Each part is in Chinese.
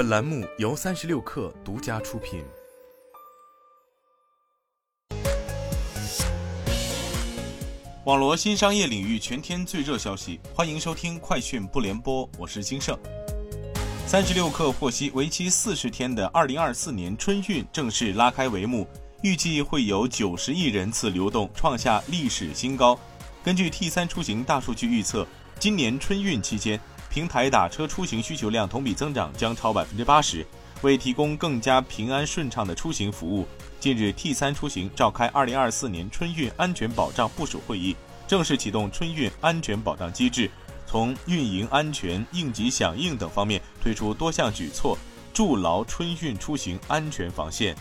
本栏目由三十六氪独家出品。网罗新商业领域全天最热消息，欢迎收听快讯不联播，我是金盛。三十六氪获悉，为期四十天的二零二四年春运正式拉开帷幕，预计会有九十亿人次流动，创下历史新高。根据 T 三出行大数据预测，今年春运期间，平台打车出行需求量同比增长将超百分之八十。为提供更加平安顺畅的出行服务，近日 T 三出行召开二零二四年春运安全保障部署会议，正式启动春运安全保障机制，从运营安全、应急响应等方面推出多项举措，筑牢春运出行安全防线。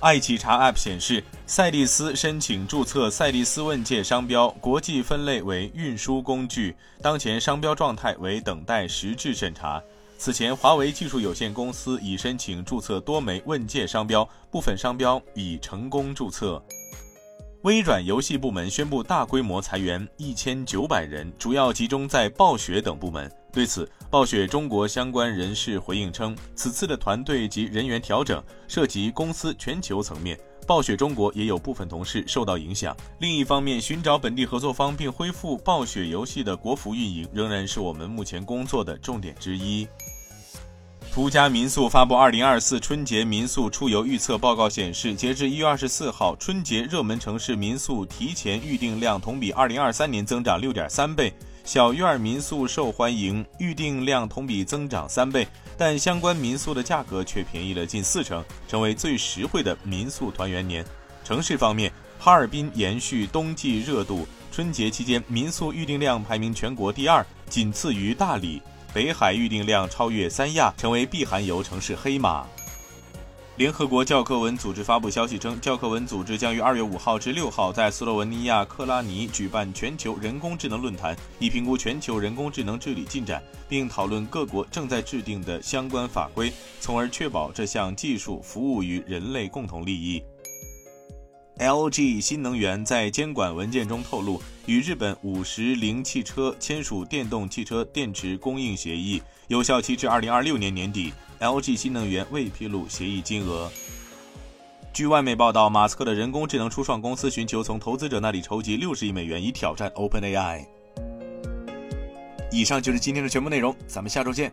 爱企查 App 显示，赛力斯申请注册赛力斯问界商标，国际分类为运输工具，当前商标状态为等待实质审查。此前，华为技术有限公司已申请注册多枚问界商标，部分商标已成功注册。微软游戏部门宣布大规模裁员一千九百人，主要集中在暴雪等部门。对此，暴雪中国相关人士回应称，此次的团队及人员调整涉及公司全球层面，暴雪中国也有部分同事受到影响。另一方面，寻找本地合作方并恢复暴雪游戏的国服运营，仍然是我们目前工作的重点之一。途家民宿发布二零二四春节民宿出游预测报告显示，截至一月二十四号，春节热门城市民宿提前预订量同比二零二三年增长六点三倍，小院民宿受欢迎，预订量同比增长三倍，但相关民宿的价格却便宜了近四成，成为最实惠的民宿团圆年。城市方面，哈尔滨延续冬季热度，春节期间民宿预订量排名全国第二，仅次于大理。北海预订量超越三亚，成为避寒游城市黑马。联合国教科文组织发布消息称，教科文组织将于二月五号至六号在斯洛文尼亚克拉尼举办全球人工智能论坛，以评估全球人工智能治理进展，并讨论各国正在制定的相关法规，从而确保这项技术服务于人类共同利益。LG 新能源在监管文件中透露，与日本五十铃汽车签署电动汽车电池供应协议，有效期至二零二六年年底。LG 新能源未披露协议金额。据外媒报道，马斯克的人工智能初创公司寻求从投资者那里筹集六十亿美元，以挑战 OpenAI。以上就是今天的全部内容，咱们下周见。